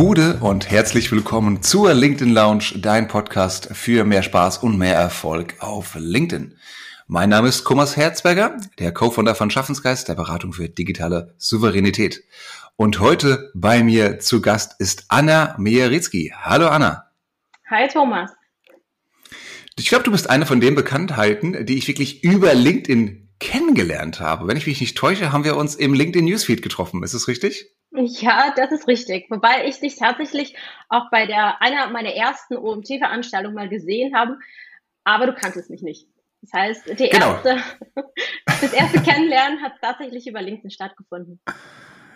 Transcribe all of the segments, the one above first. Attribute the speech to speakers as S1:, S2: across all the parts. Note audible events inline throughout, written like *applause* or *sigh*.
S1: Gude und herzlich willkommen zur LinkedIn Lounge, dein Podcast für mehr Spaß und mehr Erfolg auf LinkedIn. Mein Name ist Thomas Herzberger, der Co-Founder von Schaffensgeist, der Beratung für digitale Souveränität. Und heute bei mir zu Gast ist Anna Mejeritzki. Hallo Anna.
S2: Hi Thomas.
S1: Ich glaube, du bist eine von den Bekanntheiten, die ich wirklich über LinkedIn kennengelernt habe. Wenn ich mich nicht täusche, haben wir uns im LinkedIn Newsfeed getroffen. Ist es richtig?
S2: Ja, das ist richtig. Wobei ich dich tatsächlich auch bei der einer meiner ersten OMT-Veranstaltungen mal gesehen habe, aber du kanntest mich nicht. Das heißt, die genau. erste, *laughs* das erste Kennenlernen hat tatsächlich über LinkedIn stattgefunden.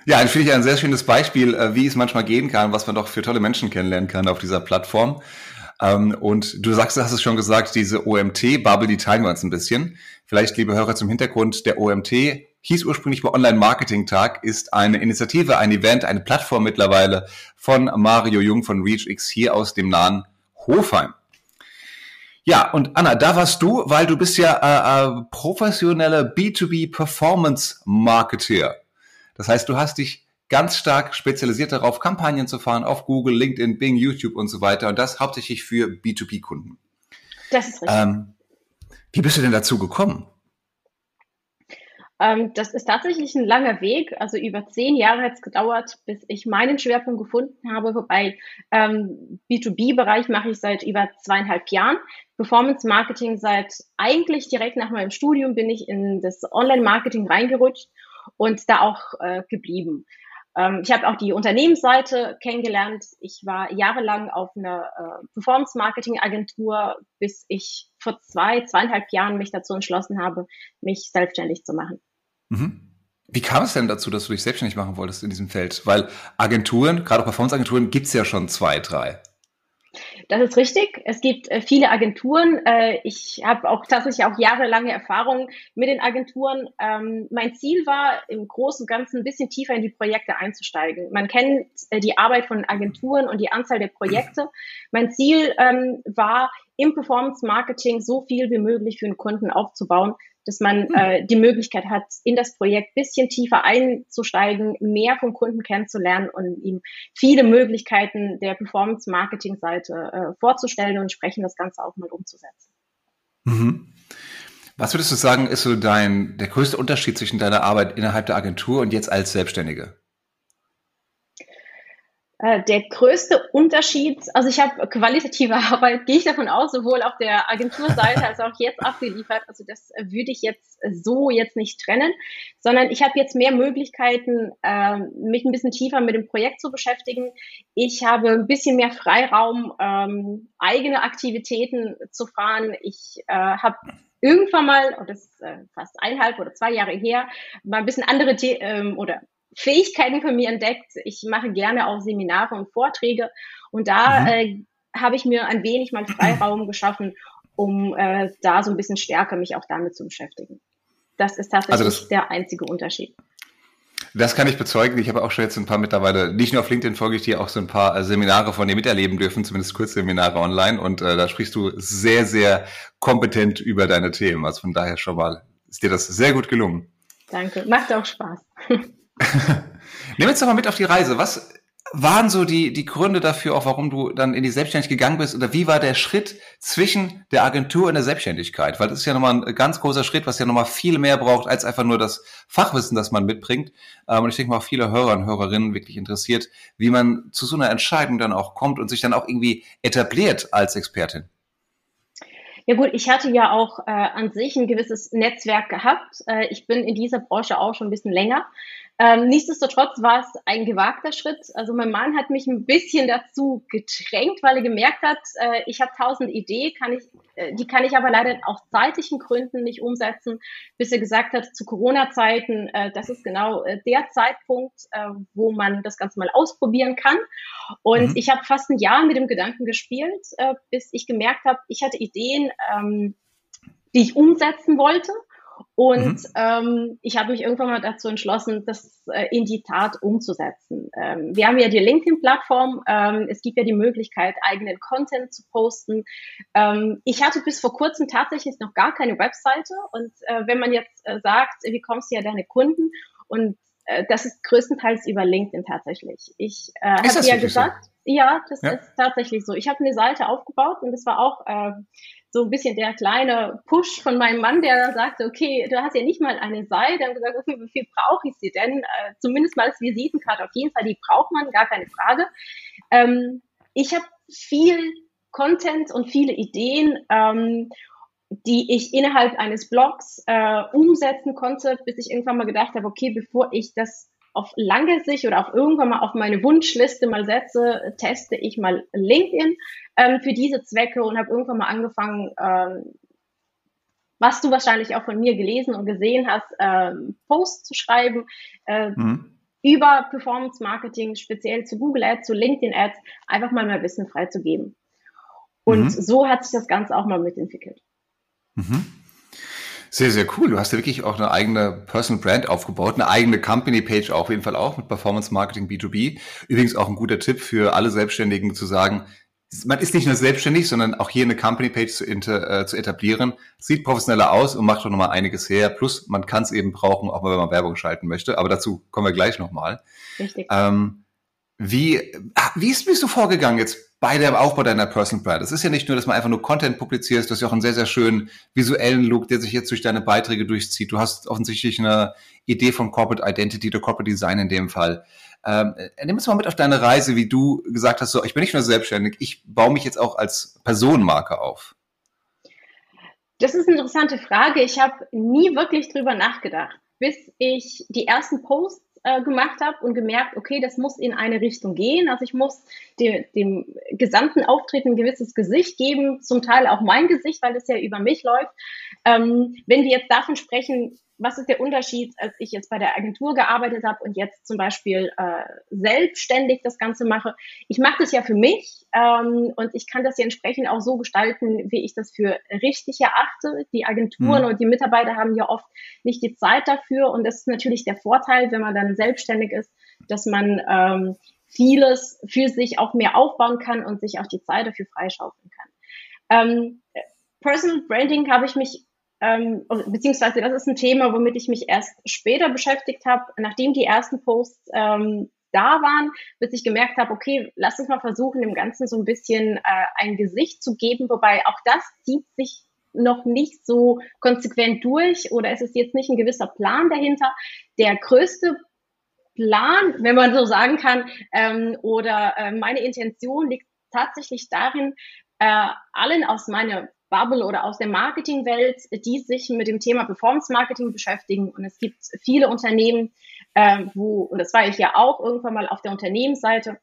S1: Ja, das finde ich ein sehr schönes Beispiel, äh, wie es manchmal gehen kann, was man doch für tolle Menschen kennenlernen kann auf dieser Plattform. Ähm, und du sagst, du hast es schon gesagt, diese OMT-Bubble, die teilen wir uns ein bisschen. Vielleicht, liebe Hörer, zum Hintergrund, der OMT hieß ursprünglich bei Online-Marketing-Tag, ist eine Initiative, ein Event, eine Plattform mittlerweile von Mario Jung von ReachX hier aus dem nahen Hofheim. Ja, und Anna, da warst du, weil du bist ja äh, äh, professioneller B2B Performance Marketeer. Das heißt, du hast dich ganz stark spezialisiert darauf, Kampagnen zu fahren auf Google, LinkedIn, Bing, YouTube und so weiter. Und das hauptsächlich für B2B-Kunden.
S2: Das ist richtig. Ähm,
S1: wie bist du denn dazu gekommen?
S2: Ähm, das ist tatsächlich ein langer Weg. Also über zehn Jahre hat es gedauert, bis ich meinen Schwerpunkt gefunden habe. Wobei ähm, B2B-Bereich mache ich seit über zweieinhalb Jahren. Performance Marketing seit eigentlich direkt nach meinem Studium bin ich in das Online-Marketing reingerutscht und da auch äh, geblieben. Ähm, ich habe auch die Unternehmensseite kennengelernt. Ich war jahrelang auf einer äh, Performance-Marketing-Agentur, bis ich vor zwei, zweieinhalb Jahren mich dazu entschlossen habe, mich selbstständig zu machen.
S1: Mhm. Wie kam es denn dazu, dass du dich selbstständig machen wolltest in diesem Feld? Weil Agenturen, gerade Performance-Agenturen, gibt es ja schon zwei, drei.
S2: Das ist richtig. Es gibt äh, viele Agenturen. Äh, ich habe auch tatsächlich auch jahrelange Erfahrung mit den Agenturen. Ähm, mein Ziel war, im Großen und Ganzen ein bisschen tiefer in die Projekte einzusteigen. Man kennt äh, die Arbeit von Agenturen und die Anzahl der Projekte. Mein Ziel ähm, war, im Performance Marketing so viel wie möglich für den Kunden aufzubauen, dass man hm. äh, die Möglichkeit hat, in das Projekt bisschen tiefer einzusteigen, mehr vom Kunden kennenzulernen und ihm viele Möglichkeiten der Performance-Marketing-Seite äh, vorzustellen und entsprechend das Ganze auch mal umzusetzen.
S1: Mhm. Was würdest du sagen, ist so dein der größte Unterschied zwischen deiner Arbeit innerhalb der Agentur und jetzt als Selbstständige?
S2: Äh, der größte Unterschied, also ich habe qualitative *laughs* Arbeit, gehe ich davon aus, sowohl auf der Agenturseite als auch jetzt abgeliefert. Also das würde ich jetzt so jetzt nicht trennen, sondern ich habe jetzt mehr Möglichkeiten, äh, mich ein bisschen tiefer mit dem Projekt zu beschäftigen. Ich habe ein bisschen mehr Freiraum, ähm, eigene Aktivitäten zu fahren. Ich äh, habe irgendwann mal, und das ist äh, fast eineinhalb oder zwei Jahre her, mal ein bisschen andere The ähm, oder Fähigkeiten von mir entdeckt. Ich mache gerne auch Seminare und Vorträge und da mhm. äh, habe ich mir ein wenig mal Freiraum *clears throat* geschaffen, um äh, da so ein bisschen stärker mich auch damit zu beschäftigen. Das ist tatsächlich also das, der einzige Unterschied.
S1: Das kann ich bezeugen. Ich habe auch schon jetzt ein paar mittlerweile, nicht nur auf LinkedIn folge ich dir, auch so ein paar äh, Seminare von dir miterleben dürfen, zumindest Kurzseminare online. Und äh, da sprichst du sehr, sehr kompetent über deine Themen. Also von daher schon mal ist dir das sehr gut gelungen.
S2: Danke. Macht auch Spaß. *laughs*
S1: Nimm uns doch mal mit auf die Reise. Was waren so die, die Gründe dafür, auch warum du dann in die Selbstständigkeit gegangen bist? Oder wie war der Schritt zwischen der Agentur und der Selbstständigkeit? Weil das ist ja nochmal ein ganz großer Schritt, was ja nochmal viel mehr braucht, als einfach nur das Fachwissen, das man mitbringt. Ähm, und ich denke mal, viele Hörer und Hörerinnen wirklich interessiert, wie man zu so einer Entscheidung dann auch kommt und sich dann auch irgendwie etabliert als Expertin.
S2: Ja gut, ich hatte ja auch äh, an sich ein gewisses Netzwerk gehabt. Äh, ich bin in dieser Branche auch schon ein bisschen länger. Ähm, nichtsdestotrotz war es ein gewagter Schritt. Also mein Mann hat mich ein bisschen dazu gedrängt, weil er gemerkt hat, äh, ich habe tausend Ideen, kann ich, äh, die kann ich aber leider aus zeitlichen Gründen nicht umsetzen, bis er gesagt hat, zu Corona-Zeiten, äh, das ist genau äh, der Zeitpunkt, äh, wo man das Ganze mal ausprobieren kann. Und mhm. ich habe fast ein Jahr mit dem Gedanken gespielt, äh, bis ich gemerkt habe, ich hatte Ideen, ähm, die ich umsetzen wollte. Und mhm. ähm, ich habe mich irgendwann mal dazu entschlossen, das äh, in die Tat umzusetzen. Ähm, wir haben ja die LinkedIn-Plattform. Ähm, es gibt ja die Möglichkeit, eigenen Content zu posten. Ähm, ich hatte bis vor kurzem tatsächlich noch gar keine Webseite. Und äh, wenn man jetzt äh, sagt, wie kommst du ja deine Kunden? Und äh, das ist größtenteils über LinkedIn tatsächlich. Ich äh, habe ja gesagt, so? ja, das ja? ist tatsächlich so. Ich habe eine Seite aufgebaut und das war auch äh, so ein bisschen der kleine Push von meinem Mann, der dann sagte, okay, du hast ja nicht mal eine Seite. Und gesagt, okay, wie viel brauche ich sie denn? Äh, zumindest mal als Visitenkarte. Auf jeden Fall, die braucht man, gar keine Frage. Ähm, ich habe viel Content und viele Ideen. Ähm, die ich innerhalb eines Blogs äh, umsetzen konnte, bis ich irgendwann mal gedacht habe, okay, bevor ich das auf lange Sicht oder auch irgendwann mal auf meine Wunschliste mal setze, teste ich mal LinkedIn ähm, für diese Zwecke und habe irgendwann mal angefangen, ähm, was du wahrscheinlich auch von mir gelesen und gesehen hast, ähm, Posts zu schreiben äh, mhm. über Performance Marketing, speziell zu Google Ads, zu LinkedIn Ads, einfach mal mehr Wissen freizugeben. Und mhm. so hat sich das Ganze auch mal mitentwickelt.
S1: Mhm. Sehr, sehr cool. Du hast ja wirklich auch eine eigene Personal Brand aufgebaut, eine eigene Company Page auf jeden Fall auch mit Performance Marketing B2B. Übrigens auch ein guter Tipp für alle Selbstständigen zu sagen, man ist nicht nur selbstständig, sondern auch hier eine Company Page zu, äh, zu etablieren. Sieht professioneller aus und macht doch nochmal einiges her. Plus man kann es eben brauchen, auch mal wenn man Werbung schalten möchte. Aber dazu kommen wir gleich nochmal. Richtig. Ähm, wie, ah, wie ist, bist du vorgegangen jetzt bei dem Aufbau deiner Personal Brand. Es ist ja nicht nur, dass man einfach nur Content publiziert, du hast ja auch einen sehr, sehr schönen visuellen Look, der sich jetzt durch deine Beiträge durchzieht. Du hast offensichtlich eine Idee von Corporate Identity oder Corporate Design in dem Fall. Ähm, äh, nimm uns mal mit auf deine Reise, wie du gesagt hast, so, ich bin nicht nur selbstständig, ich baue mich jetzt auch als Personenmarke auf.
S2: Das ist eine interessante Frage. Ich habe nie wirklich drüber nachgedacht, bis ich die ersten Posts äh, gemacht habe und gemerkt, okay, das muss in eine Richtung gehen. Also ich muss dem, dem gesamten Auftreten ein gewisses Gesicht geben, zum Teil auch mein Gesicht, weil es ja über mich läuft. Ähm, wenn wir jetzt davon sprechen, was ist der Unterschied, als ich jetzt bei der Agentur gearbeitet habe und jetzt zum Beispiel äh, selbstständig das Ganze mache? Ich mache das ja für mich ähm, und ich kann das ja entsprechend auch so gestalten, wie ich das für richtig erachte. Die Agenturen mhm. und die Mitarbeiter haben ja oft nicht die Zeit dafür und das ist natürlich der Vorteil, wenn man dann selbstständig ist, dass man ähm, vieles für sich auch mehr aufbauen kann und sich auch die Zeit dafür freischaufeln kann. Ähm, Personal Branding habe ich mich ähm, beziehungsweise das ist ein Thema, womit ich mich erst später beschäftigt habe, nachdem die ersten Posts ähm, da waren, bis ich gemerkt habe, okay, lass uns mal versuchen, dem Ganzen so ein bisschen äh, ein Gesicht zu geben, wobei auch das zieht sich noch nicht so konsequent durch oder es ist jetzt nicht ein gewisser Plan dahinter. Der größte Plan, wenn man so sagen kann, ähm, oder äh, meine Intention liegt tatsächlich darin, äh, allen aus meiner Bubble oder aus der Marketingwelt, die sich mit dem Thema Performance Marketing beschäftigen. Und es gibt viele Unternehmen, äh, wo, und das war ich ja auch irgendwann mal auf der Unternehmensseite,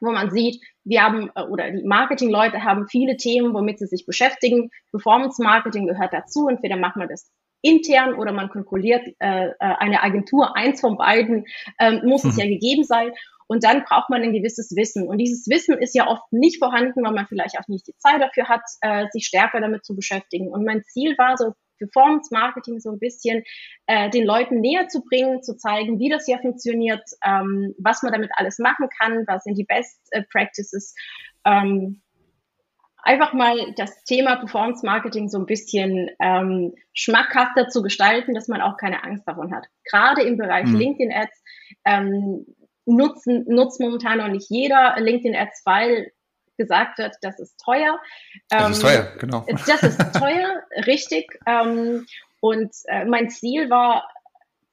S2: wo man sieht, wir haben, äh, oder die Marketingleute haben viele Themen, womit sie sich beschäftigen. Performance Marketing gehört dazu. Entweder macht man das intern oder man konkurriert äh, äh eine Agentur. Eins von beiden ähm, muss mhm. es ja gegeben sein. Und dann braucht man ein gewisses Wissen. Und dieses Wissen ist ja oft nicht vorhanden, weil man vielleicht auch nicht die Zeit dafür hat, äh, sich stärker damit zu beschäftigen. Und mein Ziel war so, Performance Marketing so ein bisschen äh, den Leuten näher zu bringen, zu zeigen, wie das hier funktioniert, ähm, was man damit alles machen kann, was sind die Best äh, Practices. Ähm, einfach mal das Thema Performance Marketing so ein bisschen ähm, schmackhafter zu gestalten, dass man auch keine Angst davon hat. Gerade im Bereich mhm. LinkedIn Ads ähm, nutzen, nutzt momentan noch nicht jeder LinkedIn Ads, weil gesagt wird, das ist teuer.
S1: Das ist teuer, ähm, genau. *laughs*
S2: Das ist teuer, richtig. Ähm, und äh, mein Ziel war,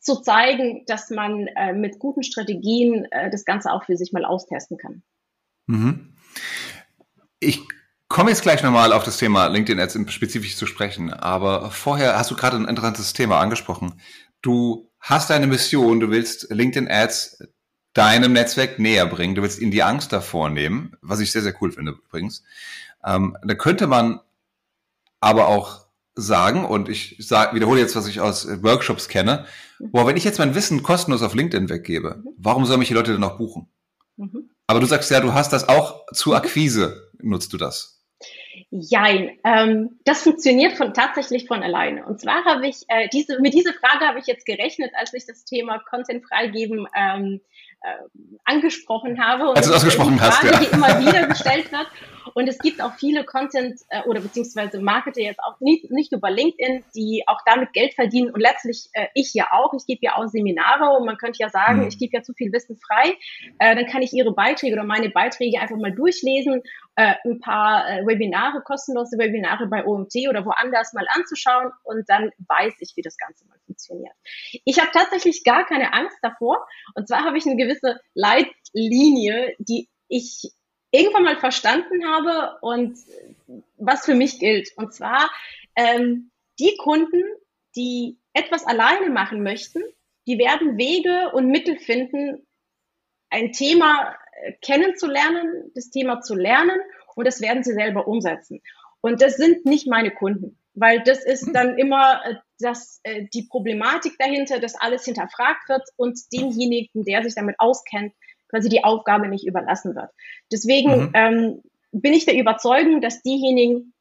S2: zu zeigen, dass man äh, mit guten Strategien äh, das Ganze auch für sich mal austesten kann.
S1: Mhm. Ich komme jetzt gleich nochmal auf das Thema LinkedIn Ads spezifisch zu sprechen, aber vorher hast du gerade ein interessantes Thema angesprochen. Du hast eine Mission, du willst LinkedIn Ads deinem Netzwerk näher bringen. Du willst ihnen die Angst davor nehmen, was ich sehr, sehr cool finde übrigens. Ähm, da könnte man aber auch sagen, und ich sag, wiederhole jetzt, was ich aus Workshops kenne, boah, wenn ich jetzt mein Wissen kostenlos auf LinkedIn weggebe, warum sollen mich die Leute denn noch buchen? Mhm. Aber du sagst ja, du hast das auch zur Akquise, nutzt du das.
S2: Jein, ähm, das funktioniert von, tatsächlich von alleine. Und zwar habe ich äh, diese, mit dieser Frage habe ich jetzt gerechnet, als ich das Thema Content freigeben ähm, äh, angesprochen habe.
S1: Und Als du ausgesprochen
S2: Frage,
S1: hast, ja.
S2: die immer wieder gestellt wird. Und es gibt auch viele Content äh, oder beziehungsweise Marketer jetzt auch nicht, nicht über LinkedIn, die auch damit Geld verdienen und letztlich äh, ich ja auch. Ich gebe ja auch Seminare und man könnte ja sagen, mhm. ich gebe ja zu viel Wissen frei. Äh, dann kann ich ihre Beiträge oder meine Beiträge einfach mal durchlesen, äh, ein paar äh, Webinare, kostenlose Webinare bei OMT oder woanders mal anzuschauen und dann weiß ich, wie das Ganze mal funktioniert. Ich habe tatsächlich gar keine Angst davor. Und zwar habe ich eine gewisse Leitlinie, die ich irgendwann mal verstanden habe und was für mich gilt. Und zwar ähm, die Kunden, die etwas alleine machen möchten, die werden Wege und Mittel finden, ein Thema äh, kennenzulernen, das Thema zu lernen und das werden sie selber umsetzen. Und das sind nicht meine Kunden, weil das ist dann *laughs* immer äh, das, äh, die Problematik dahinter, dass alles hinterfragt wird und demjenigen, der sich damit auskennt, quasi die Aufgabe nicht überlassen wird. Deswegen mhm. ähm, bin ich der Überzeugung, dass diejenigen,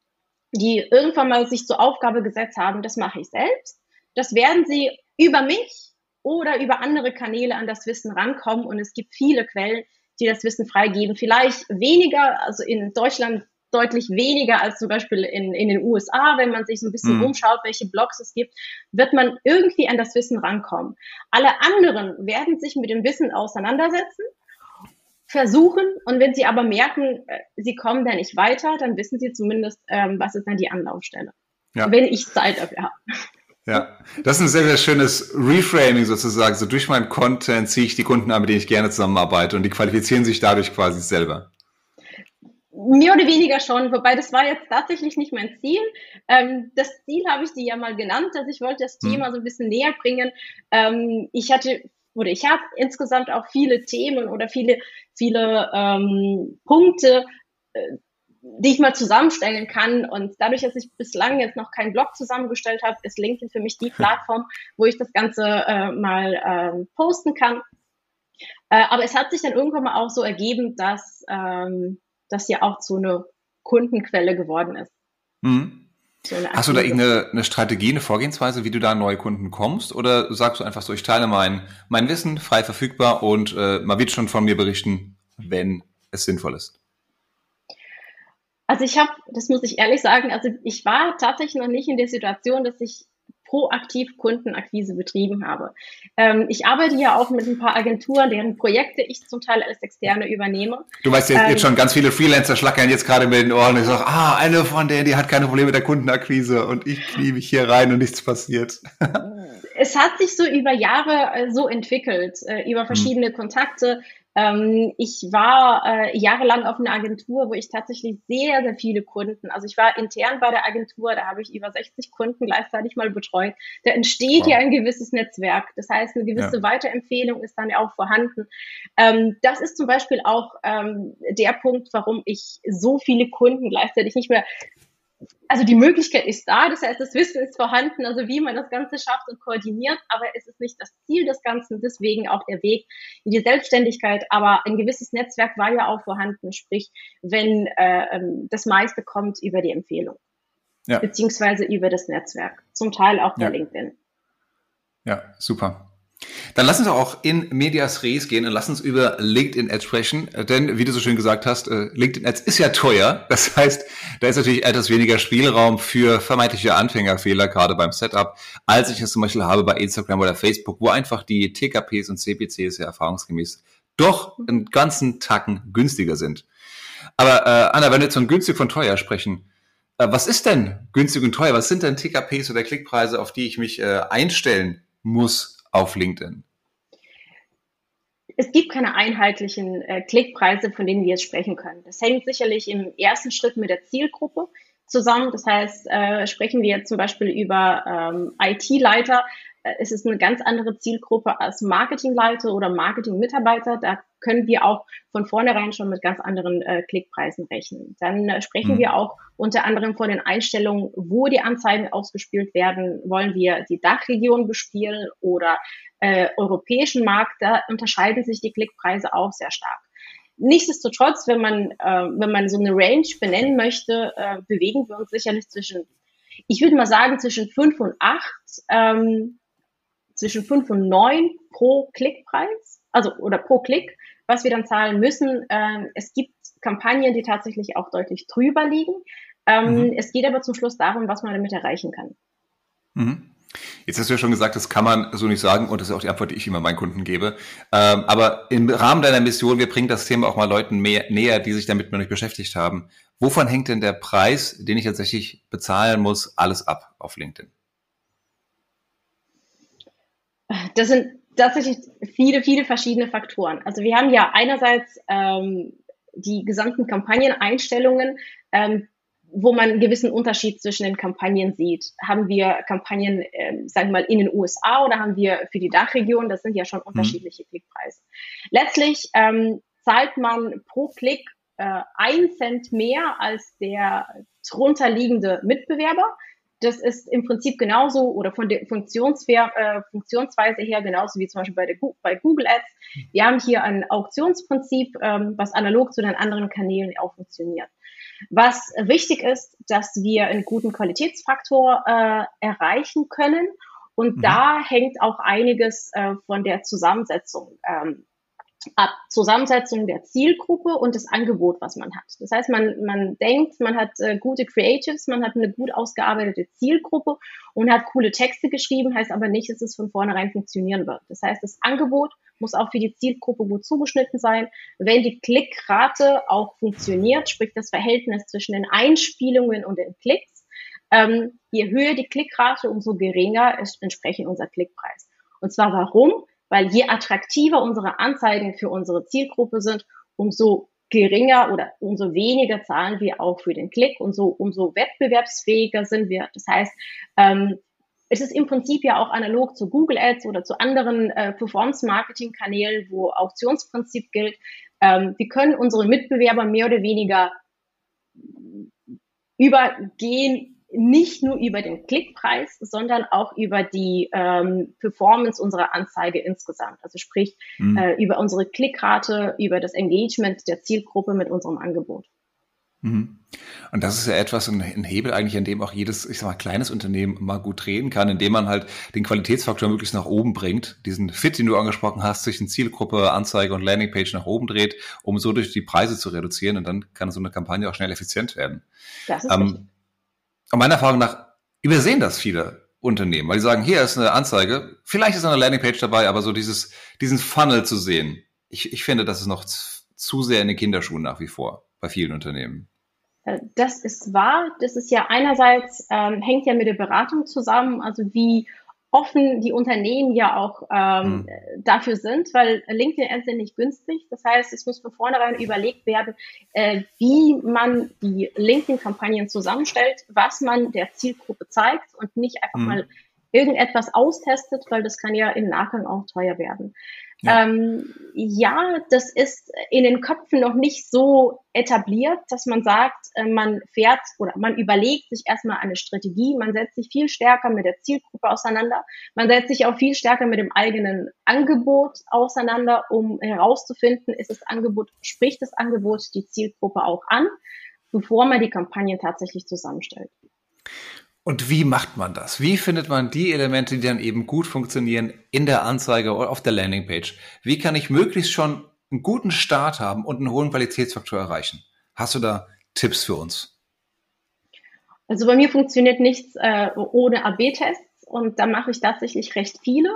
S2: die irgendwann mal sich zur Aufgabe gesetzt haben, das mache ich selbst, das werden sie über mich oder über andere Kanäle an das Wissen rankommen. Und es gibt viele Quellen, die das Wissen freigeben. Vielleicht weniger, also in Deutschland deutlich weniger als zum Beispiel in, in den USA, wenn man sich so ein bisschen mhm. umschaut, welche Blogs es gibt, wird man irgendwie an das Wissen rankommen. Alle anderen werden sich mit dem Wissen auseinandersetzen versuchen und wenn sie aber merken, äh, sie kommen da nicht weiter, dann wissen sie zumindest, ähm, was ist dann die Anlaufstelle. Ja. Wenn ich Zeit dafür habe.
S1: Ja, das ist ein sehr, sehr schönes Reframing sozusagen. So durch meinen Content ziehe ich die Kunden an, mit denen ich gerne zusammenarbeite und die qualifizieren sich dadurch quasi selber.
S2: Mehr oder weniger schon, wobei das war jetzt tatsächlich nicht mein Ziel. Ähm, das Ziel habe ich dir ja mal genannt, dass ich wollte das hm. Thema so ein bisschen näher bringen. Ähm, ich hatte oder ich habe insgesamt auch viele Themen oder viele, viele ähm, Punkte, äh, die ich mal zusammenstellen kann. Und dadurch, dass ich bislang jetzt noch keinen Blog zusammengestellt habe, ist LinkedIn für mich die Plattform, wo ich das Ganze äh, mal äh, posten kann. Äh, aber es hat sich dann irgendwann mal auch so ergeben, dass ähm, das ja auch so eine Kundenquelle geworden ist.
S1: Mhm. So Hast du da irgendeine eine Strategie, eine Vorgehensweise, wie du da an neue Kunden kommst? Oder sagst du einfach so, ich teile mein, mein Wissen frei verfügbar und äh, man wird schon von mir berichten, wenn es sinnvoll ist?
S2: Also ich habe, das muss ich ehrlich sagen, also ich war tatsächlich noch nicht in der Situation, dass ich proaktiv Kundenakquise betrieben habe. Ähm, ich arbeite ja auch mit ein paar Agenturen, deren Projekte ich zum Teil als Externe übernehme.
S1: Du weißt jetzt, ähm, jetzt schon, ganz viele Freelancer schlackern jetzt gerade mit den Ohren und sagen, ah, eine von denen, die hat keine Probleme mit der Kundenakquise und ich knie mich hier rein und nichts passiert.
S2: es hat sich so über Jahre äh, so entwickelt, äh, über hm. verschiedene hm. Kontakte. Ähm, ich war äh, jahrelang auf einer Agentur, wo ich tatsächlich sehr, sehr viele Kunden, also ich war intern bei der Agentur, da habe ich über 60 Kunden gleichzeitig mal betreut. Da entsteht wow. ja ein gewisses Netzwerk. Das heißt, eine gewisse ja. Weiterempfehlung ist dann ja auch vorhanden. Ähm, das ist zum Beispiel auch ähm, der Punkt, warum ich so viele Kunden gleichzeitig nicht mehr also die Möglichkeit ist da, das heißt, das Wissen ist vorhanden, also wie man das Ganze schafft und koordiniert, aber es ist nicht das Ziel des Ganzen, deswegen auch der Weg in die Selbstständigkeit. Aber ein gewisses Netzwerk war ja auch vorhanden, sprich, wenn äh, ähm, das meiste kommt über die Empfehlung, ja. beziehungsweise über das Netzwerk, zum Teil auch bei ja. LinkedIn.
S1: Ja, super. Dann lass uns auch in Medias Res gehen und lass uns über LinkedIn Ads sprechen. Denn, wie du so schön gesagt hast, äh, LinkedIn Ads ist ja teuer. *laughs* Das heißt, da ist natürlich etwas weniger Spielraum für vermeintliche Anfängerfehler, gerade beim Setup, als ich es zum Beispiel habe bei Instagram oder Facebook, wo einfach die TKPs und CPCs ja erfahrungsgemäß doch einen ganzen Tacken günstiger sind. Aber äh, Anna, wenn wir jetzt von günstig von teuer sprechen, äh, was ist denn günstig und teuer? Was sind denn TKPs oder Klickpreise, auf die ich mich äh, einstellen muss auf LinkedIn?
S2: Es gibt keine einheitlichen äh, Klickpreise, von denen wir jetzt sprechen können. Das hängt sicherlich im ersten Schritt mit der Zielgruppe zusammen. Das heißt, äh, sprechen wir jetzt zum Beispiel über ähm, IT-Leiter, es ist eine ganz andere Zielgruppe als Marketingleiter oder Marketingmitarbeiter. Da können wir auch von vornherein schon mit ganz anderen äh, Klickpreisen rechnen. Dann äh, sprechen mhm. wir auch unter anderem von den Einstellungen, wo die Anzeigen ausgespielt werden. Wollen wir die Dachregion bespielen oder äh, europäischen Markt? Da unterscheiden sich die Klickpreise auch sehr stark. Nichtsdestotrotz, wenn man, äh, wenn man so eine Range benennen möchte, äh, bewegen wir uns sicherlich zwischen, ich würde mal sagen, zwischen fünf und acht ähm, zwischen 5 und 9 pro Klickpreis, also oder pro Klick, was wir dann zahlen müssen. Ähm, es gibt Kampagnen, die tatsächlich auch deutlich drüber liegen. Ähm, mhm. Es geht aber zum Schluss darum, was man damit erreichen kann.
S1: Mhm. Jetzt hast du ja schon gesagt, das kann man so nicht sagen und das ist auch die Antwort, die ich immer meinen Kunden gebe. Ähm, aber im Rahmen deiner Mission, wir bringen das Thema auch mal Leuten mehr, näher, die sich damit noch nicht beschäftigt haben. Wovon hängt denn der Preis, den ich tatsächlich bezahlen muss, alles ab auf LinkedIn?
S2: Das sind tatsächlich viele, viele verschiedene Faktoren. Also wir haben ja einerseits ähm, die gesamten Kampagneneinstellungen, ähm, wo man einen gewissen Unterschied zwischen den Kampagnen sieht. Haben wir Kampagnen, äh, sagen wir mal, in den USA oder haben wir für die Dachregion? Das sind ja schon mhm. unterschiedliche mhm. Klickpreise. Letztlich ähm, zahlt man pro Klick äh, ein Cent mehr als der drunter liegende Mitbewerber. Das ist im Prinzip genauso oder von der äh, Funktionsweise her genauso wie zum Beispiel bei, der, bei Google Ads. Wir haben hier ein Auktionsprinzip, ähm, was analog zu den anderen Kanälen auch funktioniert. Was wichtig ist, dass wir einen guten Qualitätsfaktor äh, erreichen können. Und mhm. da hängt auch einiges äh, von der Zusammensetzung ähm, ab. Zusammensetzung der Zielgruppe und das Angebot, was man hat. Das heißt, man, man denkt, man hat äh, gute Creatives, man hat eine gut ausgearbeitete Zielgruppe und hat coole Texte geschrieben, heißt aber nicht, dass es von vornherein funktionieren wird. Das heißt, das Angebot muss auch für die Zielgruppe gut zugeschnitten sein. Wenn die Klickrate auch funktioniert, sprich das Verhältnis zwischen den Einspielungen und den Klicks, ähm, je höher die Klickrate, umso geringer ist entsprechend unser Klickpreis. Und zwar warum? Weil je attraktiver unsere Anzeigen für unsere Zielgruppe sind, umso geringer oder umso weniger zahlen wir auch für den Klick und so umso wettbewerbsfähiger sind wir. Das heißt, ähm, es ist im Prinzip ja auch analog zu Google Ads oder zu anderen äh, Performance-Marketing-Kanälen, wo Auktionsprinzip gilt. Ähm, wir können unsere Mitbewerber mehr oder weniger übergehen, nicht nur über den Klickpreis, sondern auch über die ähm, Performance unserer Anzeige insgesamt. Also sprich mhm. äh, über unsere Klickrate, über das Engagement der Zielgruppe mit unserem Angebot.
S1: Mhm. Und das ist ja etwas, ein Hebel eigentlich, an dem auch jedes, ich sag mal, kleines Unternehmen mal gut drehen kann, indem man halt den Qualitätsfaktor möglichst nach oben bringt, diesen Fit, den du angesprochen hast, zwischen Zielgruppe, Anzeige und Landingpage nach oben dreht, um so durch die Preise zu reduzieren und dann kann so eine Kampagne auch schnell effizient werden. Das ist ähm, meiner Erfahrung nach übersehen das viele Unternehmen, weil die sagen, hier ist eine Anzeige, vielleicht ist eine Landingpage dabei, aber so dieses, diesen Funnel zu sehen, ich, ich finde, das ist noch zu sehr in den Kinderschuhen nach wie vor bei vielen Unternehmen.
S2: Äh, das ist wahr. Das ist ja einerseits, ähm, hängt ja mit der Beratung zusammen, also wie offen die Unternehmen ja auch ähm, mhm. dafür sind, weil LinkedIn Ads sind nicht günstig. Das heißt, es muss von vornherein überlegt werden, äh, wie man die LinkedIn-Kampagnen zusammenstellt, was man der Zielgruppe zeigt und nicht einfach mhm. mal irgendetwas austestet, weil das kann ja im Nachgang auch teuer werden. Ja. Ähm, ja, das ist in den Köpfen noch nicht so etabliert, dass man sagt, äh, man fährt oder man überlegt sich erstmal eine Strategie, man setzt sich viel stärker mit der Zielgruppe auseinander, man setzt sich auch viel stärker mit dem eigenen Angebot auseinander, um herauszufinden, ist das Angebot, spricht das Angebot die Zielgruppe auch an, bevor man die Kampagnen tatsächlich zusammenstellt.
S1: Und wie macht man das? Wie findet man die Elemente, die dann eben gut funktionieren in der Anzeige oder auf der Landingpage? Wie kann ich möglichst schon einen guten Start haben und einen hohen Qualitätsfaktor erreichen? Hast du da Tipps für uns?
S2: Also bei mir funktioniert nichts äh, ohne AB-Tests und da mache ich tatsächlich recht viele.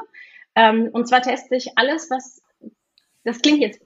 S2: Ähm, und zwar teste ich alles, was, das klingt jetzt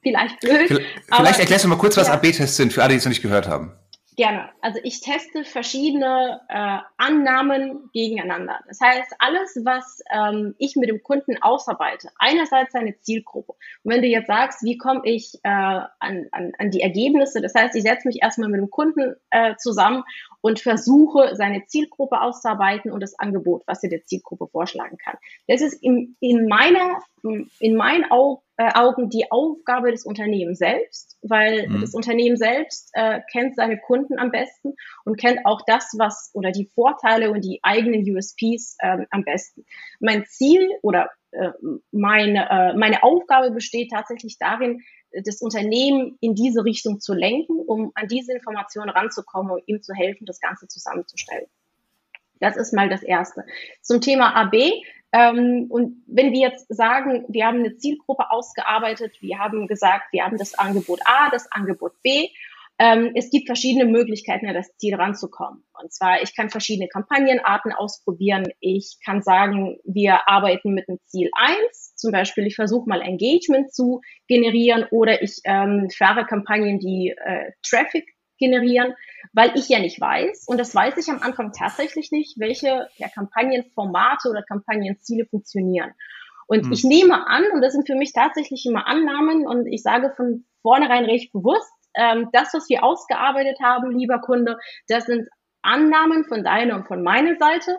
S2: vielleicht blöd.
S1: Vielleicht erklärst du mal kurz, was ja. AB-Tests sind, für alle, die es noch nicht gehört haben.
S2: Gerne. Also ich teste verschiedene äh, Annahmen gegeneinander. Das heißt, alles, was ähm, ich mit dem Kunden ausarbeite, einerseits seine Zielgruppe. Und wenn du jetzt sagst, wie komme ich äh, an, an, an die Ergebnisse, das heißt, ich setze mich erstmal mit dem Kunden äh, zusammen und versuche, seine Zielgruppe auszuarbeiten und das Angebot, was er der Zielgruppe vorschlagen kann. Das ist in, in meiner, in meinen Augen, äh, Augen die Aufgabe des Unternehmens selbst, weil mhm. das Unternehmen selbst äh, kennt seine Kunden am besten und kennt auch das, was oder die Vorteile und die eigenen USPs äh, am besten. Mein Ziel oder meine, äh, meine Aufgabe besteht tatsächlich darin, das Unternehmen in diese Richtung zu lenken, um an diese Informationen ranzukommen und ihm zu helfen, das Ganze zusammenzustellen. Das ist mal das Erste. Zum Thema AB. Ähm, und wenn wir jetzt sagen, wir haben eine Zielgruppe ausgearbeitet, wir haben gesagt, wir haben das Angebot A, das Angebot B ähm, es gibt verschiedene Möglichkeiten, an das Ziel ranzukommen. Und zwar, ich kann verschiedene Kampagnenarten ausprobieren. Ich kann sagen, wir arbeiten mit dem Ziel eins. Zum Beispiel, ich versuche mal Engagement zu generieren oder ich ähm, fahre Kampagnen, die äh, Traffic generieren, weil ich ja nicht weiß, und das weiß ich am Anfang tatsächlich nicht, welche ja, Kampagnenformate oder Kampagnenziele funktionieren. Und hm. ich nehme an, und das sind für mich tatsächlich immer Annahmen, und ich sage von vornherein recht bewusst, ähm, das, was wir ausgearbeitet haben, lieber Kunde, das sind Annahmen von deiner und von meiner Seite,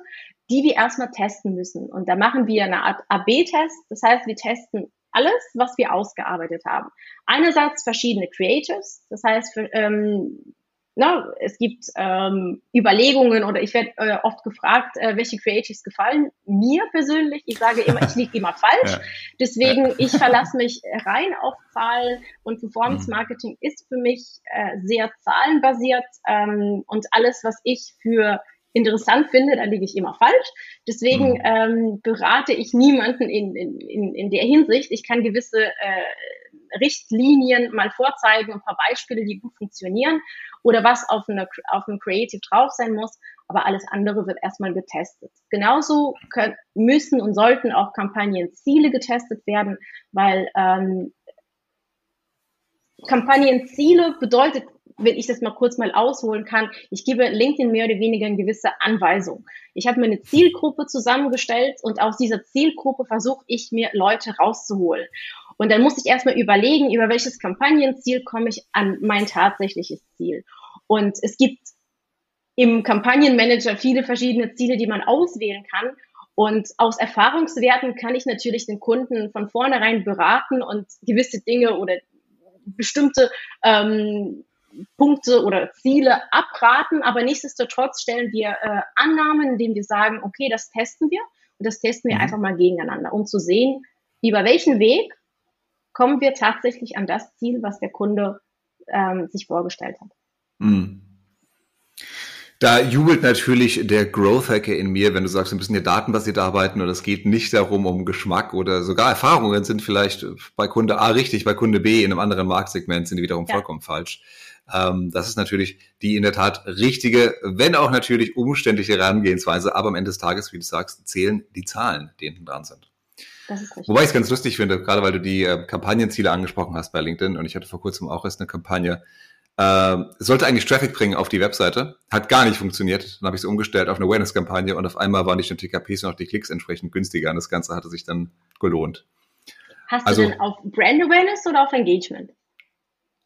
S2: die wir erstmal testen müssen. Und da machen wir eine Art AB-Test. Das heißt, wir testen alles, was wir ausgearbeitet haben. Einerseits verschiedene Creators, das heißt, für, ähm, ne, es gibt ähm, Überlegungen oder ich werde äh, oft gefragt, äh, welche Creatives gefallen mir persönlich. Ich sage immer, ich liege immer *laughs* falsch. Ja. Deswegen, ja. ich verlasse mich rein auf Zahlen und Performance mhm. Marketing ist für mich äh, sehr zahlenbasiert ähm, und alles, was ich für interessant finde, da liege ich immer falsch. Deswegen mhm. ähm, berate ich niemanden in, in, in der Hinsicht. Ich kann gewisse äh, Richtlinien mal vorzeigen, ein paar Beispiele, die gut funktionieren oder was auf, eine, auf einem Creative drauf sein muss, aber alles andere wird erstmal getestet. Genauso können, müssen und sollten auch Kampagnenziele getestet werden, weil ähm, Kampagnenziele bedeutet, wenn ich das mal kurz mal ausholen kann, ich gebe LinkedIn mehr oder weniger eine gewisse Anweisung. Ich habe mir eine Zielgruppe zusammengestellt und aus dieser Zielgruppe versuche ich mir Leute rauszuholen. Und dann muss ich erstmal überlegen, über welches Kampagnenziel komme ich an mein tatsächliches Ziel. Und es gibt im Kampagnenmanager viele verschiedene Ziele, die man auswählen kann. Und aus Erfahrungswerten kann ich natürlich den Kunden von vornherein beraten und gewisse Dinge oder bestimmte ähm, Punkte oder Ziele abraten, aber nichtsdestotrotz stellen wir äh, Annahmen, indem wir sagen, okay, das testen wir und das testen wir mhm. einfach mal gegeneinander, um zu sehen, über welchen Weg kommen wir tatsächlich an das Ziel, was der Kunde ähm, sich vorgestellt hat. Mhm.
S1: Da jubelt natürlich der Growth Hacker in mir, wenn du sagst, wir müssen hier datenbasiert arbeiten und es geht nicht darum, um Geschmack oder sogar Erfahrungen sind vielleicht bei Kunde A richtig, bei Kunde B in einem anderen Marktsegment sind die wiederum ja. vollkommen falsch. Ähm, das ist natürlich die in der Tat richtige, wenn auch natürlich umständliche Herangehensweise, aber am Ende des Tages, wie du sagst, zählen die Zahlen, die hinten dran sind. Wobei ich es ganz lustig finde, gerade weil du die äh, Kampagnenziele angesprochen hast bei LinkedIn und ich hatte vor kurzem auch erst eine Kampagne, äh, sollte eigentlich Traffic bringen auf die Webseite, hat gar nicht funktioniert. Dann habe ich es umgestellt auf eine Awareness-Kampagne und auf einmal waren nicht nur TKPs und auch die Klicks entsprechend günstiger und das Ganze hatte sich dann gelohnt.
S2: Hast also, du denn auf Brand Awareness oder auf Engagement?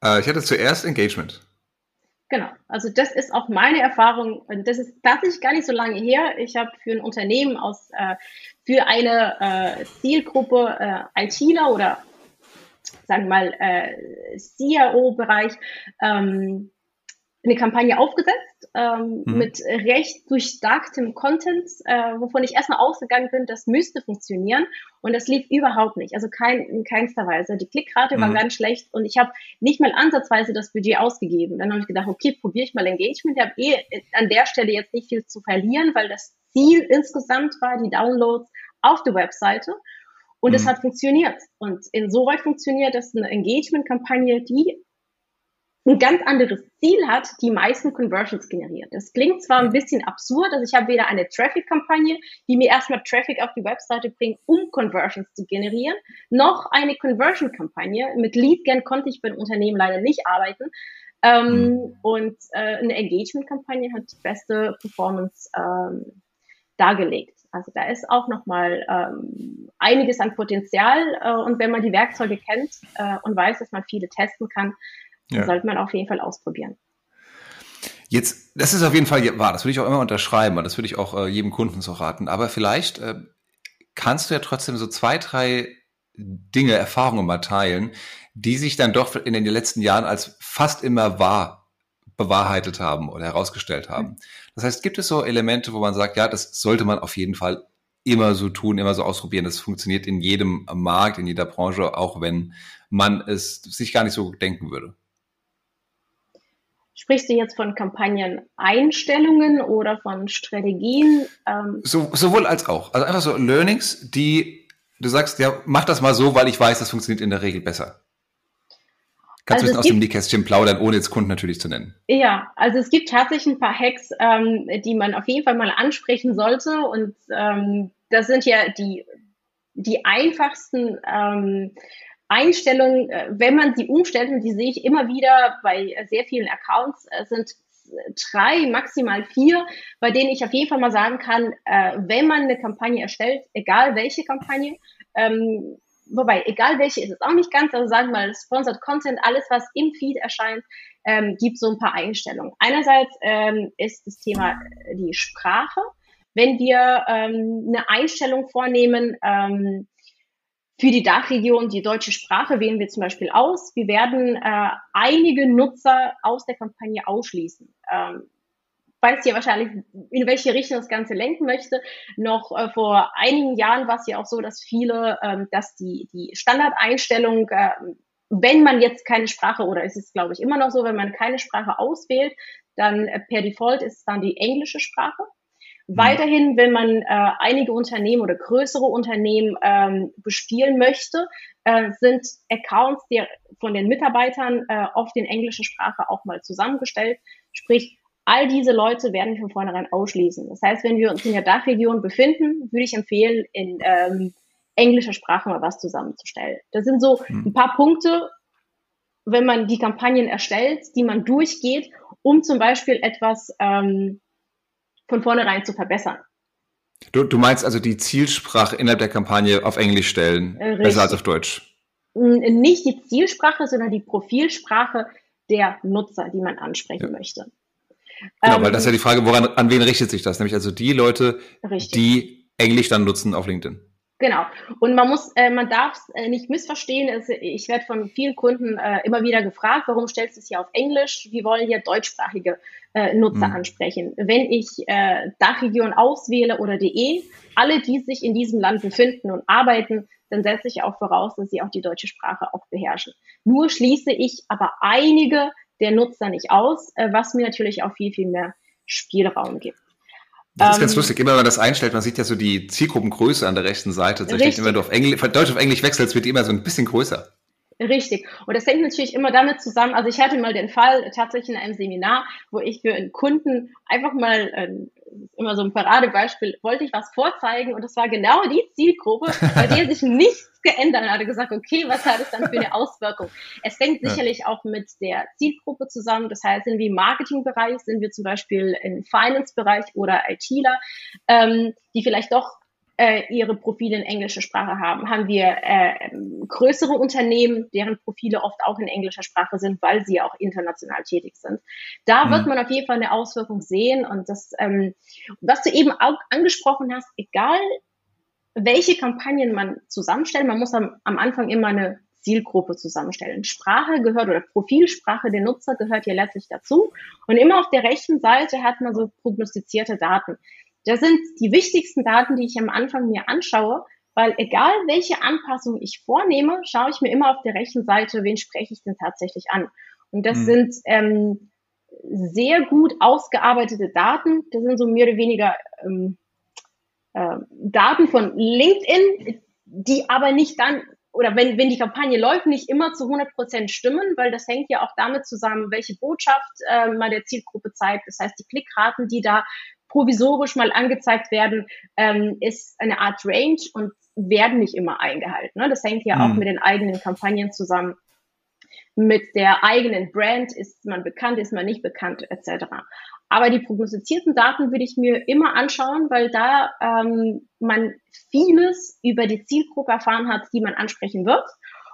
S1: Äh, ich hatte zuerst Engagement.
S2: Genau, also das ist auch meine Erfahrung. Das ist tatsächlich gar nicht so lange her. Ich habe für ein Unternehmen aus, äh, für eine äh, Zielgruppe äh, ITler oder sagen wir mal, äh, CIO-Bereich ähm, eine Kampagne aufgesetzt ähm, mhm. mit recht durchdachtem Content, äh, wovon ich erstmal ausgegangen bin, das müsste funktionieren und das lief überhaupt nicht, also kein, in keinster Weise. Die Klickrate mhm. war ganz schlecht und ich habe nicht mal ansatzweise das Budget ausgegeben. Dann habe ich gedacht, okay, probiere ich mal Engagement. Ich habe eh an der Stelle jetzt nicht viel zu verlieren, weil das Ziel insgesamt war die Downloads auf der Webseite und mhm. es hat funktioniert. Und insoweit funktioniert, dass eine Engagement-Kampagne, die ein ganz anderes Ziel hat, die meisten Conversions generiert. Das klingt zwar ein bisschen absurd, also ich habe weder eine Traffic-Kampagne, die mir erstmal Traffic auf die Webseite bringt, um Conversions zu generieren, noch eine Conversion-Kampagne. Mit Lead-Gen konnte ich beim Unternehmen leider nicht arbeiten. Ähm, mhm. Und äh, eine Engagement-Kampagne hat beste Performance ähm, dargelegt. Also da ist auch nochmal ähm, einiges an Potenzial äh, und wenn man die Werkzeuge kennt äh, und weiß, dass man viele testen kann, ja. sollte man auf jeden Fall ausprobieren.
S1: Jetzt, das ist auf jeden Fall wahr, das würde ich auch immer unterschreiben und das würde ich auch äh, jedem Kunden so raten. Aber vielleicht äh, kannst du ja trotzdem so zwei, drei Dinge, Erfahrungen mal teilen, die sich dann doch in den letzten Jahren als fast immer wahr bewahrheitet haben oder herausgestellt haben. Das heißt, gibt es so Elemente, wo man sagt, ja, das sollte man auf jeden Fall immer so tun, immer so ausprobieren. Das funktioniert in jedem Markt, in jeder Branche, auch wenn man es sich gar nicht so denken würde.
S2: Sprichst du jetzt von Kampagneneinstellungen oder von Strategien?
S1: Ähm so, sowohl als auch. Also einfach so Learnings, die du sagst, ja, mach das mal so, weil ich weiß, das funktioniert in der Regel besser. Kannst also du das aus dem Nähkästchen plaudern, ohne jetzt Kunden natürlich zu nennen?
S2: Ja, also es gibt tatsächlich ein paar Hacks, ähm, die man auf jeden Fall mal ansprechen sollte. Und ähm, das sind ja die, die einfachsten ähm, Einstellungen, äh, wenn man sie umstellt, und die sehe ich immer wieder bei sehr vielen Accounts, äh, sind drei, maximal vier, bei denen ich auf jeden Fall mal sagen kann, äh, wenn man eine Kampagne erstellt, egal welche Kampagne, ähm, wobei, egal welche ist es auch nicht ganz, also sagen wir mal, Sponsored Content, alles, was im Feed erscheint, ähm, gibt so ein paar Einstellungen. Einerseits ähm, ist das Thema die Sprache. Wenn wir eine Einstellung vornehmen, für die Dachregion, die deutsche Sprache wählen wir zum Beispiel aus. Wir werden äh, einige Nutzer aus der Kampagne ausschließen. Ähm, weiß ja wahrscheinlich, in welche Richtung das Ganze lenken möchte. Noch äh, vor einigen Jahren war es ja auch so, dass viele, ähm, dass die, die Standardeinstellung, äh, wenn man jetzt keine Sprache, oder ist es glaube ich immer noch so, wenn man keine Sprache auswählt, dann äh, per Default ist es dann die englische Sprache. Mhm. Weiterhin, wenn man äh, einige Unternehmen oder größere Unternehmen ähm, bespielen möchte, äh, sind Accounts die von den Mitarbeitern äh, oft in englischer Sprache auch mal zusammengestellt. Sprich, all diese Leute werden wir von vornherein ausschließen. Das heißt, wenn wir uns in der Dachregion befinden, würde ich empfehlen, in ähm, englischer Sprache mal was zusammenzustellen. Das sind so mhm. ein paar Punkte, wenn man die Kampagnen erstellt, die man durchgeht, um zum Beispiel etwas ähm, von vornherein zu verbessern.
S1: Du, du meinst also die Zielsprache innerhalb der Kampagne auf Englisch stellen, Richtig. besser als auf Deutsch?
S2: Nicht die Zielsprache, sondern die Profilsprache der Nutzer, die man ansprechen ja. möchte.
S1: Genau, ähm, weil das ist ja die Frage, woran, an wen richtet sich das? Nämlich also die Leute, richtig. die Englisch dann nutzen auf LinkedIn.
S2: Genau. Und man muss, äh, man darf es äh, nicht missverstehen. Es, ich werde von vielen Kunden äh, immer wieder gefragt, warum stellst du es hier auf Englisch? Wir wollen hier deutschsprachige äh, Nutzer mhm. ansprechen. Wenn ich äh, Dachregion auswähle oder DE, alle, die sich in diesem Land befinden und arbeiten, dann setze ich auch voraus, dass sie auch die deutsche Sprache auch beherrschen. Nur schließe ich aber einige der Nutzer nicht aus, äh, was mir natürlich auch viel, viel mehr Spielraum gibt.
S1: Das ist ganz ähm, lustig, immer wenn man das einstellt, man sieht ja so die Zielgruppengröße an der rechten Seite. Tatsächlich, immer du auf Englisch, von Deutsch auf Englisch wechselst, wird die immer so ein bisschen größer.
S2: Richtig. Und das hängt natürlich immer damit zusammen. Also ich hatte mal den Fall tatsächlich in einem Seminar, wo ich für einen Kunden einfach mal äh, immer so ein Paradebeispiel wollte ich was vorzeigen und das war genau die Zielgruppe, bei der *laughs* sich nichts geändert hat. Er gesagt, okay, was hat es dann für eine Auswirkung? Es hängt ja. sicherlich auch mit der Zielgruppe zusammen. Das heißt, sind wir im Marketingbereich, sind wir zum Beispiel im Finance-Bereich oder ITler, ähm, die vielleicht doch äh, ihre Profile in englischer Sprache haben. Haben wir äh, größere Unternehmen, deren Profile oft auch in englischer Sprache sind, weil sie auch international tätig sind. Da mhm. wird man auf jeden Fall eine Auswirkung sehen. Und das, ähm, was du eben auch angesprochen hast, egal welche Kampagnen man zusammenstellt, man muss am, am Anfang immer eine Zielgruppe zusammenstellen. Sprache gehört oder Profilsprache der Nutzer gehört hier letztlich dazu. Und immer auf der rechten Seite hat man so prognostizierte Daten. Das sind die wichtigsten Daten, die ich am Anfang mir anschaue, weil egal welche Anpassung ich vornehme, schaue ich mir immer auf der rechten Seite, wen spreche ich denn tatsächlich an. Und das mhm. sind ähm, sehr gut ausgearbeitete Daten. Das sind so mehr oder weniger ähm, äh, Daten von LinkedIn, die aber nicht dann oder wenn, wenn die Kampagne läuft, nicht immer zu 100 Prozent stimmen, weil das hängt ja auch damit zusammen, welche Botschaft äh, man der Zielgruppe zeigt. Das heißt, die Klickraten, die da provisorisch mal angezeigt werden, ähm, ist eine Art Range und werden nicht immer eingehalten. Ne? Das hängt ja mhm. auch mit den eigenen Kampagnen zusammen. Mit der eigenen Brand ist man bekannt, ist man nicht bekannt, etc. Aber die prognostizierten Daten würde ich mir immer anschauen, weil da ähm, man vieles über die Zielgruppe erfahren hat, die man ansprechen wird.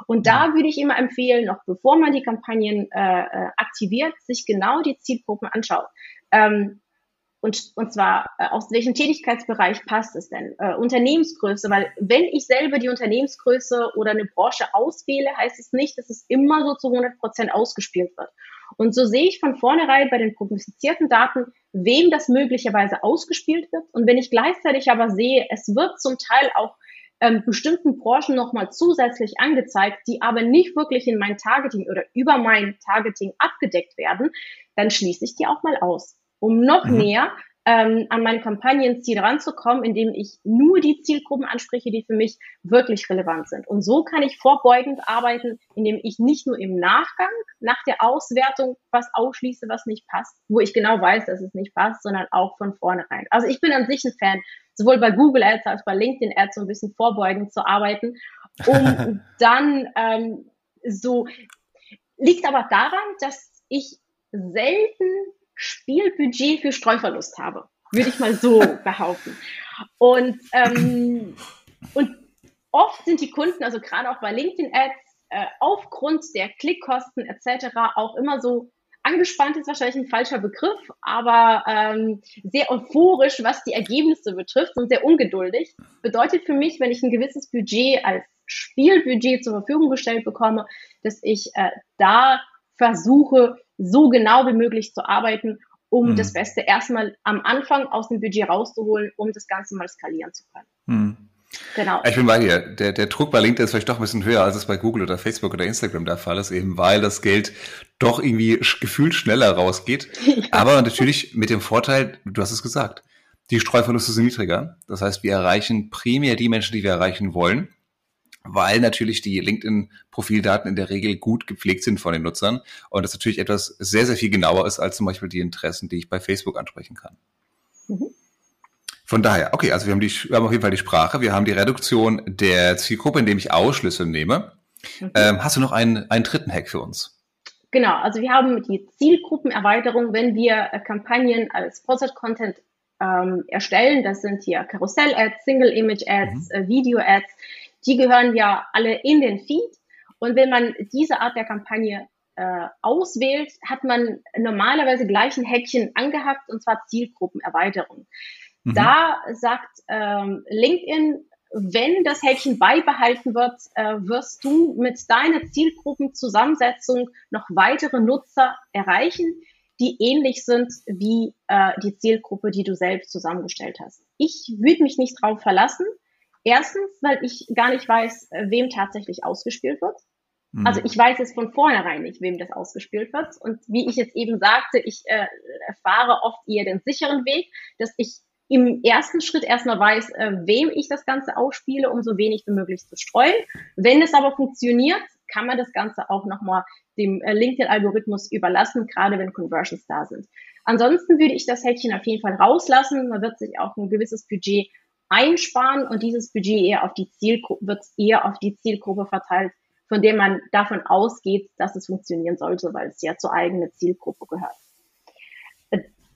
S2: Und da würde ich immer empfehlen, noch bevor man die Kampagnen äh, äh aktiviert, sich genau die Zielgruppen anschaut. Ähm, und, und zwar, äh, aus welchem Tätigkeitsbereich passt es denn? Äh, Unternehmensgröße, weil wenn ich selber die Unternehmensgröße oder eine Branche auswähle, heißt es nicht, dass es immer so zu 100 Prozent ausgespielt wird. Und so sehe ich von vornherein bei den prognostizierten Daten, wem das möglicherweise ausgespielt wird. Und wenn ich gleichzeitig aber sehe, es wird zum Teil auch ähm, bestimmten Branchen nochmal zusätzlich angezeigt, die aber nicht wirklich in mein Targeting oder über mein Targeting abgedeckt werden, dann schließe ich die auch mal aus, um noch mhm. näher ähm, an mein Kampagnenziel ranzukommen, indem ich nur die Zielgruppen anspreche, die für mich wirklich relevant sind. Und so kann ich vorbeugend arbeiten, indem ich nicht nur im Nachgang nach der Auswertung was ausschließe, was nicht passt, wo ich genau weiß, dass es nicht passt, sondern auch von vornherein. Also ich bin an sich ein Fan, sowohl bei Google Ads als bei LinkedIn Ads so ein bisschen vorbeugend zu arbeiten, um *laughs* dann ähm, so liegt aber daran, dass ich selten Spielbudget für Streuverlust habe, würde ich mal so *laughs* behaupten. Und, ähm, und oft sind die Kunden, also gerade auch bei LinkedIn-Ads, äh, aufgrund der Klickkosten etc. auch immer so angespannt ist wahrscheinlich ein falscher Begriff, aber ähm, sehr euphorisch, was die Ergebnisse betrifft und sehr ungeduldig. Bedeutet für mich, wenn ich ein gewisses Budget als Spielbudget zur Verfügung gestellt bekomme, dass ich äh, da versuche, so genau wie möglich zu arbeiten, um mhm. das Beste erstmal am Anfang aus dem Budget rauszuholen, um das Ganze mal skalieren zu können. Mhm.
S1: Genau. Ich bin bei dir. Der, der Druck bei LinkedIn ist vielleicht doch ein bisschen höher, als es bei Google oder Facebook oder Instagram der Fall ist, eben weil das Geld doch irgendwie gefühlt schneller rausgeht. *laughs* Ja. Aber natürlich mit dem Vorteil, du hast es gesagt, die Streuverluste sind niedriger. Das heißt, wir erreichen primär die Menschen, die wir erreichen wollen weil natürlich die LinkedIn-Profildaten in der Regel gut gepflegt sind von den Nutzern und das natürlich etwas sehr, sehr viel genauer ist als zum Beispiel die Interessen, die ich bei Facebook ansprechen kann. Mhm. Von daher, okay, also wir haben, die, wir haben auf jeden Fall die Sprache, wir haben die Reduktion der Zielgruppe, indem ich Ausschlüsse nehme. Mhm. Ähm, hast du noch einen, einen dritten Hack für uns?
S2: Genau, also wir haben die Zielgruppenerweiterung, wenn wir äh, Kampagnen als Sponsored Content ähm, erstellen. Das sind hier Karussell-Ads, Single-Image-Ads, mhm. äh, Video-Ads die gehören ja alle in den Feed. Und wenn man diese Art der Kampagne äh, auswählt, hat man normalerweise gleich ein Häkchen angehackt, und zwar Zielgruppenerweiterung. Mhm. Da sagt ähm, LinkedIn, wenn das Häkchen beibehalten wird, äh, wirst du mit deiner Zielgruppenzusammensetzung noch weitere Nutzer erreichen, die ähnlich sind wie äh, die Zielgruppe, die du selbst zusammengestellt hast. Ich würde mich nicht drauf verlassen, Erstens, weil ich gar nicht weiß, äh, wem tatsächlich ausgespielt wird. Mhm. Also ich weiß es von vornherein nicht, wem das ausgespielt wird. Und wie ich jetzt eben sagte, ich äh, erfahre oft eher den sicheren Weg, dass ich im ersten Schritt erstmal weiß, äh, wem ich das Ganze ausspiele, um so wenig wie möglich zu streuen. Wenn es aber funktioniert, kann man das Ganze auch nochmal dem äh, LinkedIn-Algorithmus überlassen, gerade wenn Conversions da sind. Ansonsten würde ich das Häkchen auf jeden Fall rauslassen. Man wird sich auch ein gewisses Budget einsparen und dieses Budget eher auf die Zielgruppe, wird eher auf die Zielgruppe verteilt, von der man davon ausgeht, dass es funktionieren sollte, weil es ja zur eigenen Zielgruppe gehört.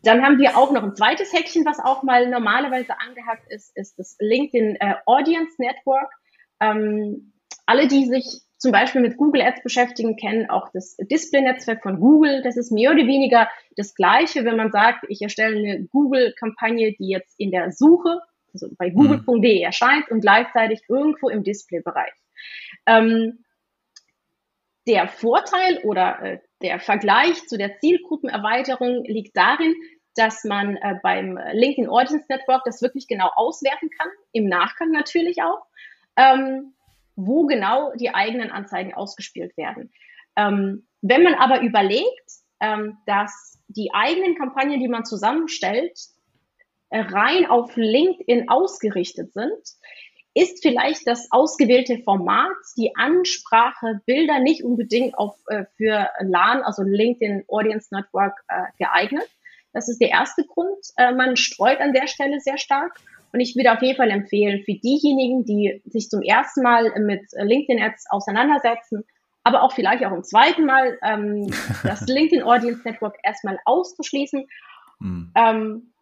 S2: Dann haben wir auch noch ein zweites Häkchen, was auch mal normalerweise angehackt ist, ist das LinkedIn äh, Audience Network. Ähm, alle, die sich zum Beispiel mit Google Ads beschäftigen, kennen auch das Display-Netzwerk von Google. Das ist mehr oder weniger das Gleiche, wenn man sagt, ich erstelle eine Google-Kampagne, die jetzt in der Suche also bei google.de erscheint und gleichzeitig irgendwo im Displaybereich. Ähm, der Vorteil oder äh, der Vergleich zu der Zielgruppenerweiterung liegt darin, dass man äh, beim LinkedIn Audience Network das wirklich genau auswerten kann, im Nachgang natürlich auch, ähm, wo genau die eigenen Anzeigen ausgespielt werden. Ähm, wenn man aber überlegt, ähm, dass die eigenen Kampagnen, die man zusammenstellt, rein auf LinkedIn ausgerichtet sind, ist vielleicht das ausgewählte Format, die Ansprache, Bilder nicht unbedingt auf, äh, für LAN, also LinkedIn Audience Network, äh, geeignet. Das ist der erste Grund. Äh, man streut an der Stelle sehr stark. Und ich würde auf jeden Fall empfehlen, für diejenigen, die sich zum ersten Mal mit LinkedIn-Ads auseinandersetzen, aber auch vielleicht auch im zweiten Mal ähm, *laughs* das LinkedIn Audience Network erstmal auszuschließen. Mhm. Ähm,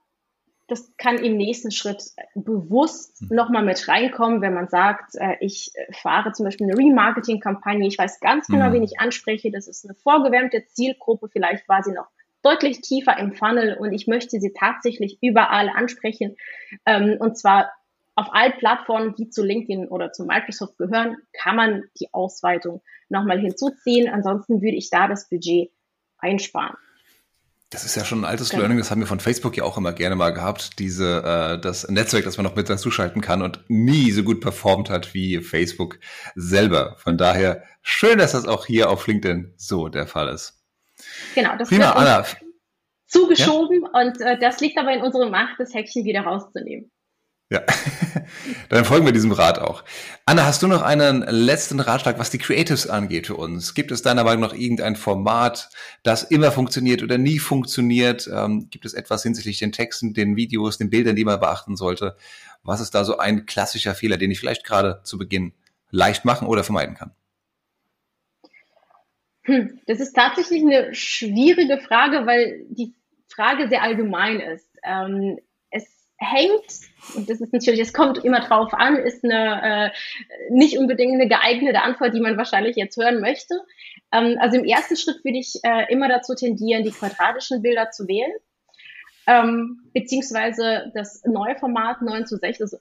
S2: das kann im nächsten Schritt bewusst mhm. nochmal mit reinkommen, wenn man sagt, äh, ich fahre zum Beispiel eine Remarketing-Kampagne, ich weiß ganz genau, mhm. wen ich anspreche, das ist eine vorgewärmte Zielgruppe, vielleicht war sie noch deutlich tiefer im Funnel und ich möchte sie tatsächlich überall ansprechen ähm, und zwar auf allen Plattformen, die zu LinkedIn oder zu Microsoft gehören, kann man die Ausweitung nochmal hinzuziehen. Ansonsten würde ich da das Budget einsparen.
S1: Das ist ja schon ein altes genau. Learning, das haben wir von Facebook ja auch immer gerne mal gehabt, diese äh, das Netzwerk, das man noch mit dazu schalten kann und nie so gut performt hat wie Facebook selber. Von daher schön, dass das auch hier auf LinkedIn so der Fall ist.
S2: Genau, das Prima, Anna. zugeschoben ja? und äh, das liegt aber in unserer Macht, das Häkchen wieder rauszunehmen.
S1: Ja, *laughs* dann folgen wir diesem Rat auch. Anna, hast du noch einen letzten Ratschlag, was die Creatives angeht für uns? Gibt es deiner Meinung nach irgendein Format, das immer funktioniert oder nie funktioniert? Ähm, gibt es etwas hinsichtlich den Texten, den Videos, den Bildern, die man beachten sollte? Was ist da so ein klassischer Fehler, den ich vielleicht gerade zu Beginn leicht machen oder vermeiden kann?
S2: Hm, das ist tatsächlich eine schwierige Frage, weil die Frage sehr allgemein ist. Ähm, hängt und das ist natürlich, es kommt immer drauf an, ist eine äh, nicht unbedingt eine geeignete Antwort, die man wahrscheinlich jetzt hören möchte. Ähm, also im ersten Schritt würde ich äh, immer dazu tendieren, die quadratischen Bilder zu wählen. Ähm, beziehungsweise das neue Format 9 zu 6, also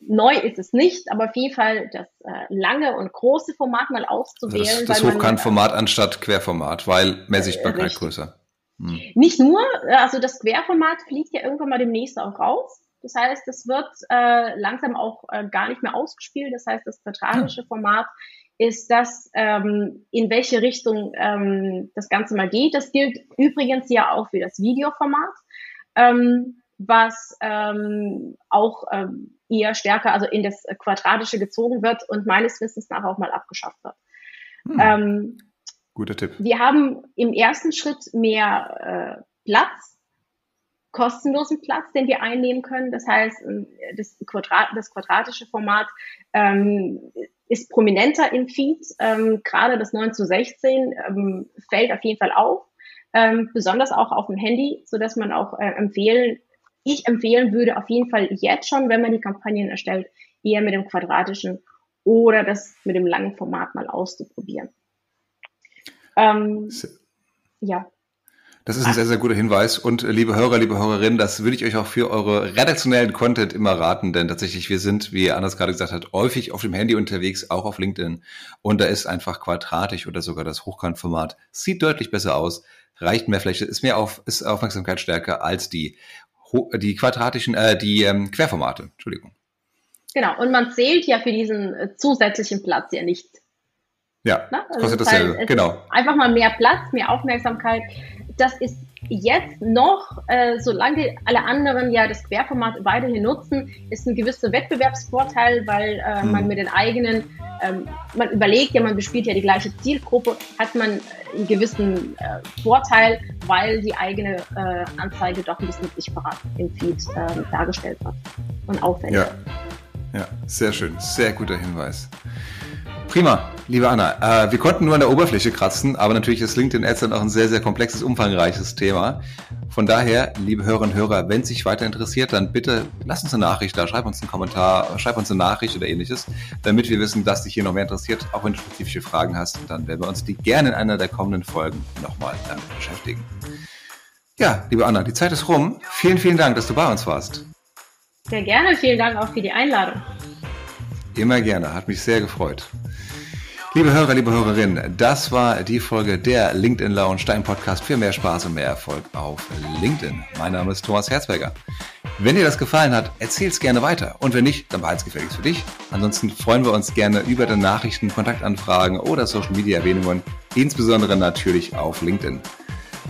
S2: neu ist es nicht, aber auf jeden Fall das äh, lange und große Format mal auszuwählen. Also
S1: das, das Hochkantformat anstatt Querformat, weil mehr Sichtbarkeit größer.
S2: Hm. Nicht nur, also das Querformat fliegt ja irgendwann mal demnächst auch raus. Das heißt, es wird äh, langsam auch äh, gar nicht mehr ausgespielt. Das heißt, das quadratische Format ist das, ähm, in welche Richtung ähm, das Ganze mal geht. Das gilt übrigens ja auch für das Videoformat, ähm, was ähm, auch ähm, eher stärker, also in das Quadratische gezogen wird und meines Wissens nach auch mal abgeschafft wird.
S1: Hm. Guter Tipp.
S2: Wir haben im ersten Schritt mehr äh, Platz kostenlosen Platz, den wir einnehmen können. Das heißt, ähm, das, Quadrat, das quadratische Format ähm, ist prominenter im Feed. Ähm, gerade das 9 zu 16 ähm, fällt auf jeden Fall auf, ähm, besonders auch auf dem Handy, so dass man auch äh, empfehlen, ich empfehlen würde auf jeden Fall jetzt schon, wenn man die Kampagnen erstellt, eher mit dem quadratischen oder das mit dem langen Format mal auszuprobieren. Ähm,
S1: ja. Das ist ein sehr, sehr guter Hinweis. Und äh, liebe Hörer, liebe Hörerinnen, das würde ich euch auch für eure redaktionellen Content immer raten, denn tatsächlich, wir sind, wie Anders gerade gesagt hat, häufig auf dem Handy unterwegs, auch auf LinkedIn. Und da ist einfach quadratisch oder sogar das Hochkantformat. Sieht deutlich besser aus, reicht mehr Fläche, ist mehr auf, ist Aufmerksamkeit stärker als die, die quadratischen, äh, die ähm, Querformate. Entschuldigung.
S2: Genau. Und man zählt ja für diesen äh, zusätzlichen Platz ja nicht.
S1: Ja, ne? also kostet dasselbe. Genau.
S2: Einfach mal mehr Platz, mehr Aufmerksamkeit das ist jetzt noch, äh, solange alle anderen ja das Querformat weiterhin nutzen, ist ein gewisser Wettbewerbsvorteil, weil äh, mhm. man mit den eigenen, ähm, man überlegt ja, man bespielt ja die gleiche Zielgruppe, hat man einen gewissen äh, Vorteil, weil die eigene äh, Anzeige doch ein bisschen sichtbarer im Feed äh, dargestellt wird und aufwendiger.
S1: Ja. ja, sehr schön, sehr guter Hinweis. Prima, liebe Anna. Äh, wir konnten nur an der Oberfläche kratzen, aber natürlich ist LinkedIn Ads dann auch ein sehr, sehr komplexes, umfangreiches Thema. Von daher, liebe Hörerinnen und Hörer, wenn es sich weiter interessiert, dann bitte lass uns eine Nachricht da, schreib uns einen Kommentar, schreib uns eine Nachricht oder ähnliches, damit wir wissen, dass dich hier noch mehr interessiert. Auch wenn du spezifische Fragen hast, dann werden wir uns die gerne in einer der kommenden Folgen nochmal damit beschäftigen. Ja, liebe Anna, die Zeit ist rum. Vielen, vielen Dank, dass du bei uns warst.
S2: Sehr gerne, vielen Dank auch für die Einladung.
S1: Immer gerne, hat mich sehr gefreut. Liebe Hörer, liebe Hörerinnen, das war die Folge der LinkedIn Lounge, dein Podcast für mehr Spaß und mehr Erfolg auf LinkedIn. Mein Name ist Thomas Herzberger. Wenn dir das gefallen hat, erzähl's gerne weiter. Und wenn nicht, dann behalt's gefälligst für dich. Ansonsten freuen wir uns gerne über deine Nachrichten, Kontaktanfragen oder Social Media Erwähnungen, insbesondere natürlich auf LinkedIn.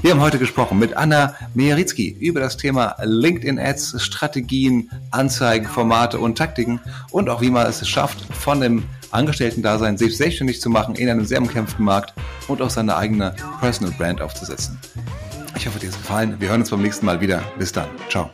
S1: Wir haben heute gesprochen mit Anna Mejeritzki über das Thema LinkedIn Ads, Strategien, Anzeigen, Formate und Taktiken und auch wie man es schafft, von dem Angestellten-Dasein sich selbstständig zu machen in einem sehr umkämpften Markt und auch seine eigene Personal Brand aufzusetzen. Ich hoffe, dir hat es gefallen. Wir hören uns beim nächsten Mal wieder. Bis dann. Ciao.